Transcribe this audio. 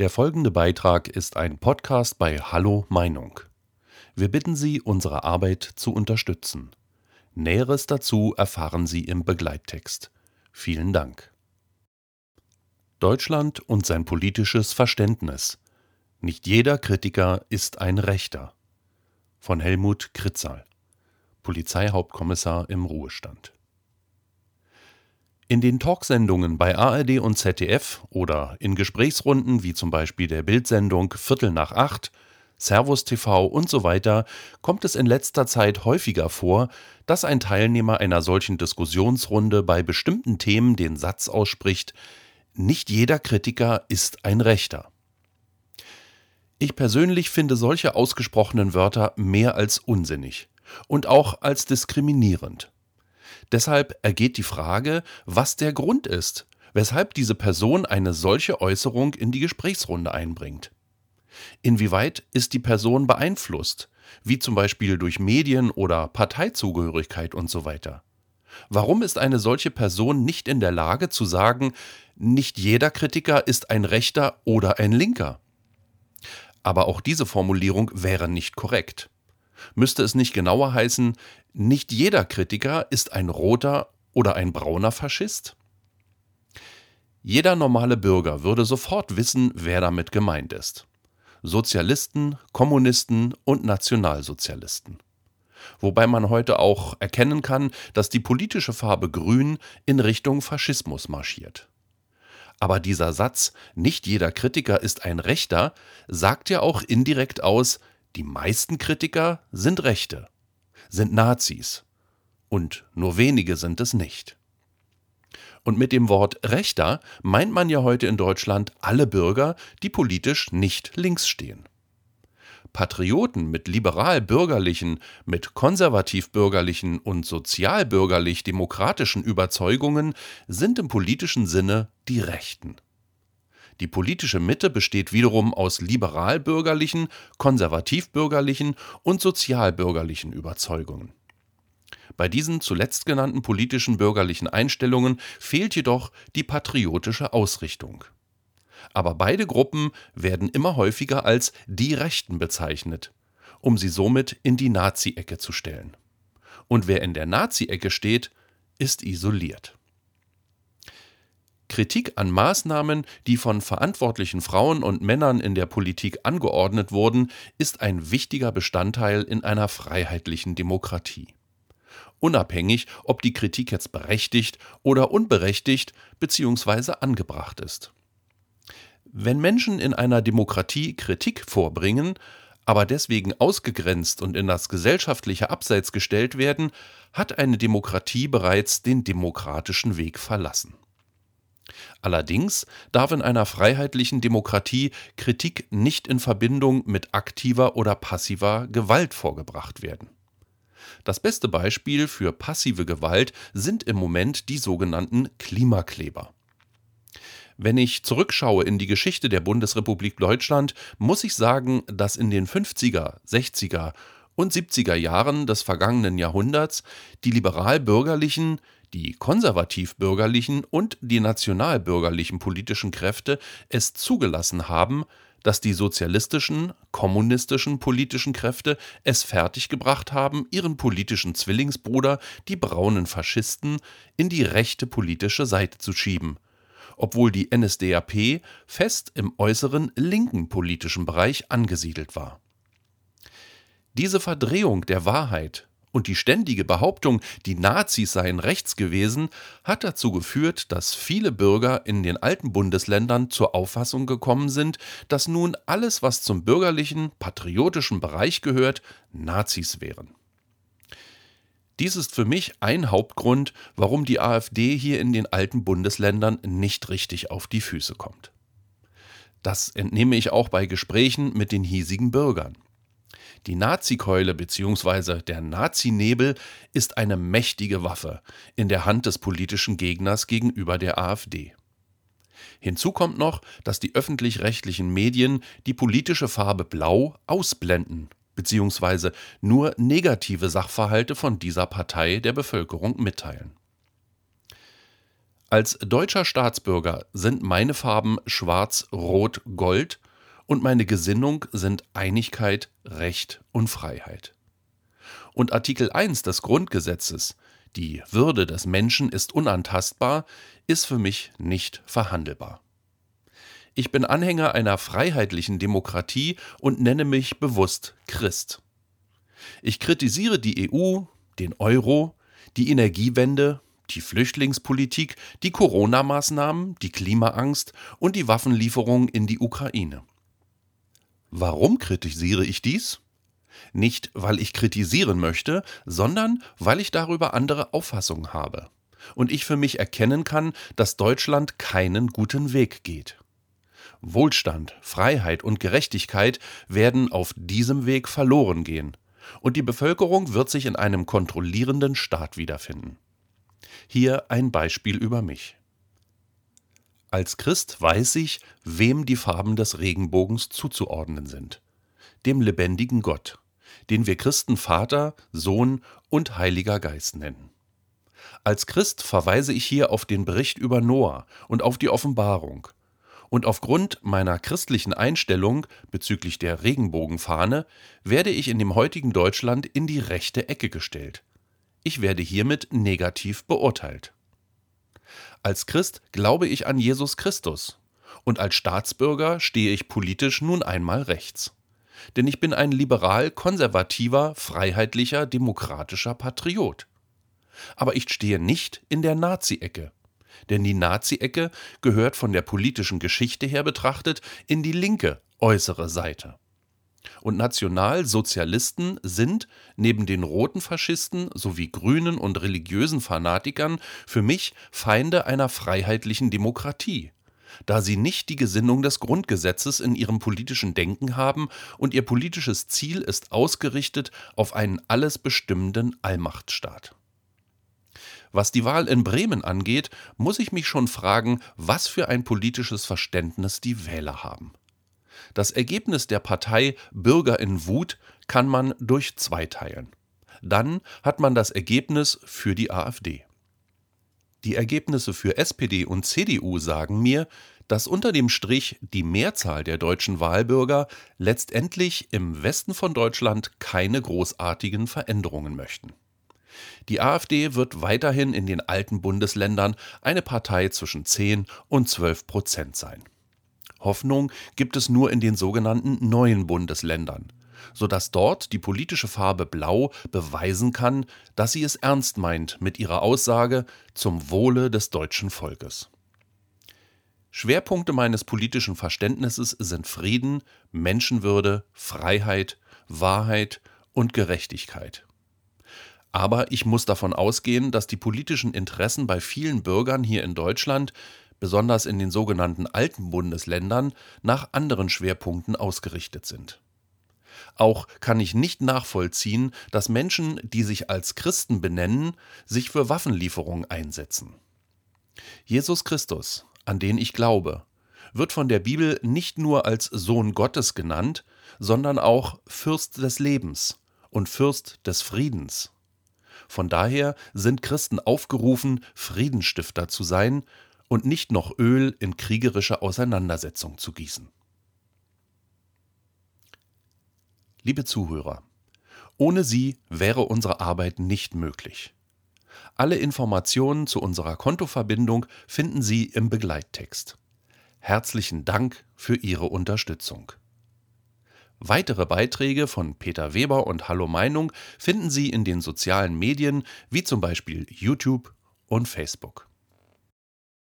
Der folgende Beitrag ist ein Podcast bei Hallo Meinung. Wir bitten Sie, unsere Arbeit zu unterstützen. Näheres dazu erfahren Sie im Begleittext. Vielen Dank. Deutschland und sein politisches Verständnis. Nicht jeder Kritiker ist ein Rechter. Von Helmut Kritzal, Polizeihauptkommissar im Ruhestand. In den Talksendungen bei ARD und ZDF oder in Gesprächsrunden wie zum Beispiel der Bildsendung Viertel nach acht, Servus TV und so weiter kommt es in letzter Zeit häufiger vor, dass ein Teilnehmer einer solchen Diskussionsrunde bei bestimmten Themen den Satz ausspricht, nicht jeder Kritiker ist ein Rechter. Ich persönlich finde solche ausgesprochenen Wörter mehr als unsinnig und auch als diskriminierend. Deshalb ergeht die Frage, was der Grund ist, weshalb diese Person eine solche Äußerung in die Gesprächsrunde einbringt. Inwieweit ist die Person beeinflusst, wie zum Beispiel durch Medien oder Parteizugehörigkeit und so weiter? Warum ist eine solche Person nicht in der Lage zu sagen, nicht jeder Kritiker ist ein Rechter oder ein Linker? Aber auch diese Formulierung wäre nicht korrekt. Müsste es nicht genauer heißen, nicht jeder Kritiker ist ein roter oder ein brauner Faschist? Jeder normale Bürger würde sofort wissen, wer damit gemeint ist. Sozialisten, Kommunisten und Nationalsozialisten. Wobei man heute auch erkennen kann, dass die politische Farbe Grün in Richtung Faschismus marschiert. Aber dieser Satz, nicht jeder Kritiker ist ein Rechter, sagt ja auch indirekt aus, die meisten Kritiker sind Rechte, sind Nazis und nur wenige sind es nicht. Und mit dem Wort Rechter meint man ja heute in Deutschland alle Bürger, die politisch nicht links stehen. Patrioten mit liberal-bürgerlichen, mit konservativ-bürgerlichen und sozial-bürgerlich-demokratischen Überzeugungen sind im politischen Sinne die Rechten. Die politische Mitte besteht wiederum aus liberal-bürgerlichen, konservativ-bürgerlichen und sozial-bürgerlichen Überzeugungen. Bei diesen zuletzt genannten politischen bürgerlichen Einstellungen fehlt jedoch die patriotische Ausrichtung. Aber beide Gruppen werden immer häufiger als die Rechten bezeichnet, um sie somit in die Nazi-Ecke zu stellen. Und wer in der Nazi-Ecke steht, ist isoliert. Kritik an Maßnahmen, die von verantwortlichen Frauen und Männern in der Politik angeordnet wurden, ist ein wichtiger Bestandteil in einer freiheitlichen Demokratie. Unabhängig, ob die Kritik jetzt berechtigt oder unberechtigt bzw. angebracht ist. Wenn Menschen in einer Demokratie Kritik vorbringen, aber deswegen ausgegrenzt und in das gesellschaftliche Abseits gestellt werden, hat eine Demokratie bereits den demokratischen Weg verlassen. Allerdings darf in einer freiheitlichen Demokratie Kritik nicht in Verbindung mit aktiver oder passiver Gewalt vorgebracht werden. Das beste Beispiel für passive Gewalt sind im Moment die sogenannten Klimakleber. Wenn ich zurückschaue in die Geschichte der Bundesrepublik Deutschland, muss ich sagen, dass in den 50er, 60er und 70er Jahren des vergangenen Jahrhunderts die liberal-bürgerlichen, die konservativ-bürgerlichen und die nationalbürgerlichen politischen Kräfte es zugelassen haben, dass die sozialistischen, kommunistischen politischen Kräfte es fertiggebracht haben, ihren politischen Zwillingsbruder, die braunen Faschisten, in die rechte politische Seite zu schieben, obwohl die NSDAP fest im äußeren linken politischen Bereich angesiedelt war. Diese Verdrehung der Wahrheit und die ständige Behauptung, die Nazis seien rechts gewesen, hat dazu geführt, dass viele Bürger in den alten Bundesländern zur Auffassung gekommen sind, dass nun alles, was zum bürgerlichen, patriotischen Bereich gehört, Nazis wären. Dies ist für mich ein Hauptgrund, warum die AfD hier in den alten Bundesländern nicht richtig auf die Füße kommt. Das entnehme ich auch bei Gesprächen mit den hiesigen Bürgern. Die Nazikeule bzw. der Nazinebel ist eine mächtige Waffe in der Hand des politischen Gegners gegenüber der AfD. Hinzu kommt noch, dass die öffentlich-rechtlichen Medien die politische Farbe Blau ausblenden bzw. nur negative Sachverhalte von dieser Partei der Bevölkerung mitteilen. Als deutscher Staatsbürger sind meine Farben schwarz, rot, gold und meine Gesinnung sind Einigkeit, Recht und Freiheit. Und Artikel 1 des Grundgesetzes, die Würde des Menschen ist unantastbar, ist für mich nicht verhandelbar. Ich bin Anhänger einer freiheitlichen Demokratie und nenne mich bewusst Christ. Ich kritisiere die EU, den Euro, die Energiewende, die Flüchtlingspolitik, die Corona-Maßnahmen, die Klimaangst und die Waffenlieferungen in die Ukraine. Warum kritisiere ich dies? Nicht, weil ich kritisieren möchte, sondern weil ich darüber andere Auffassungen habe und ich für mich erkennen kann, dass Deutschland keinen guten Weg geht. Wohlstand, Freiheit und Gerechtigkeit werden auf diesem Weg verloren gehen, und die Bevölkerung wird sich in einem kontrollierenden Staat wiederfinden. Hier ein Beispiel über mich. Als Christ weiß ich, wem die Farben des Regenbogens zuzuordnen sind. Dem lebendigen Gott, den wir Christen Vater, Sohn und Heiliger Geist nennen. Als Christ verweise ich hier auf den Bericht über Noah und auf die Offenbarung und aufgrund meiner christlichen Einstellung bezüglich der Regenbogenfahne werde ich in dem heutigen Deutschland in die rechte Ecke gestellt. Ich werde hiermit negativ beurteilt. Als Christ glaube ich an Jesus Christus und als Staatsbürger stehe ich politisch nun einmal rechts. Denn ich bin ein liberal, konservativer, freiheitlicher, demokratischer Patriot. Aber ich stehe nicht in der Nazi-Ecke denn die Nazi-Ecke gehört von der politischen Geschichte her betrachtet in die linke äußere Seite. Und Nationalsozialisten sind neben den roten Faschisten sowie Grünen und religiösen Fanatikern für mich Feinde einer freiheitlichen Demokratie, da sie nicht die Gesinnung des Grundgesetzes in ihrem politischen Denken haben und ihr politisches Ziel ist ausgerichtet auf einen alles bestimmenden Allmachtsstaat. Was die Wahl in Bremen angeht, muss ich mich schon fragen, was für ein politisches Verständnis die Wähler haben. Das Ergebnis der Partei Bürger in Wut kann man durch zwei teilen. Dann hat man das Ergebnis für die AfD. Die Ergebnisse für SPD und CDU sagen mir, dass unter dem Strich die Mehrzahl der deutschen Wahlbürger letztendlich im Westen von Deutschland keine großartigen Veränderungen möchten. Die AfD wird weiterhin in den alten Bundesländern eine Partei zwischen 10 und 12 Prozent sein. Hoffnung gibt es nur in den sogenannten neuen Bundesländern, sodass dort die politische Farbe Blau beweisen kann, dass sie es ernst meint mit ihrer Aussage zum Wohle des deutschen Volkes. Schwerpunkte meines politischen Verständnisses sind Frieden, Menschenwürde, Freiheit, Wahrheit und Gerechtigkeit. Aber ich muss davon ausgehen, dass die politischen Interessen bei vielen Bürgern hier in Deutschland, besonders in den sogenannten alten Bundesländern, nach anderen Schwerpunkten ausgerichtet sind. Auch kann ich nicht nachvollziehen, dass Menschen, die sich als Christen benennen, sich für Waffenlieferungen einsetzen. Jesus Christus, an den ich glaube, wird von der Bibel nicht nur als Sohn Gottes genannt, sondern auch Fürst des Lebens und Fürst des Friedens. Von daher sind Christen aufgerufen, Friedensstifter zu sein und nicht noch Öl in kriegerische Auseinandersetzung zu gießen. Liebe Zuhörer, ohne Sie wäre unsere Arbeit nicht möglich. Alle Informationen zu unserer Kontoverbindung finden Sie im Begleittext. Herzlichen Dank für Ihre Unterstützung. Weitere Beiträge von Peter Weber und Hallo Meinung finden Sie in den sozialen Medien wie zum Beispiel YouTube und Facebook.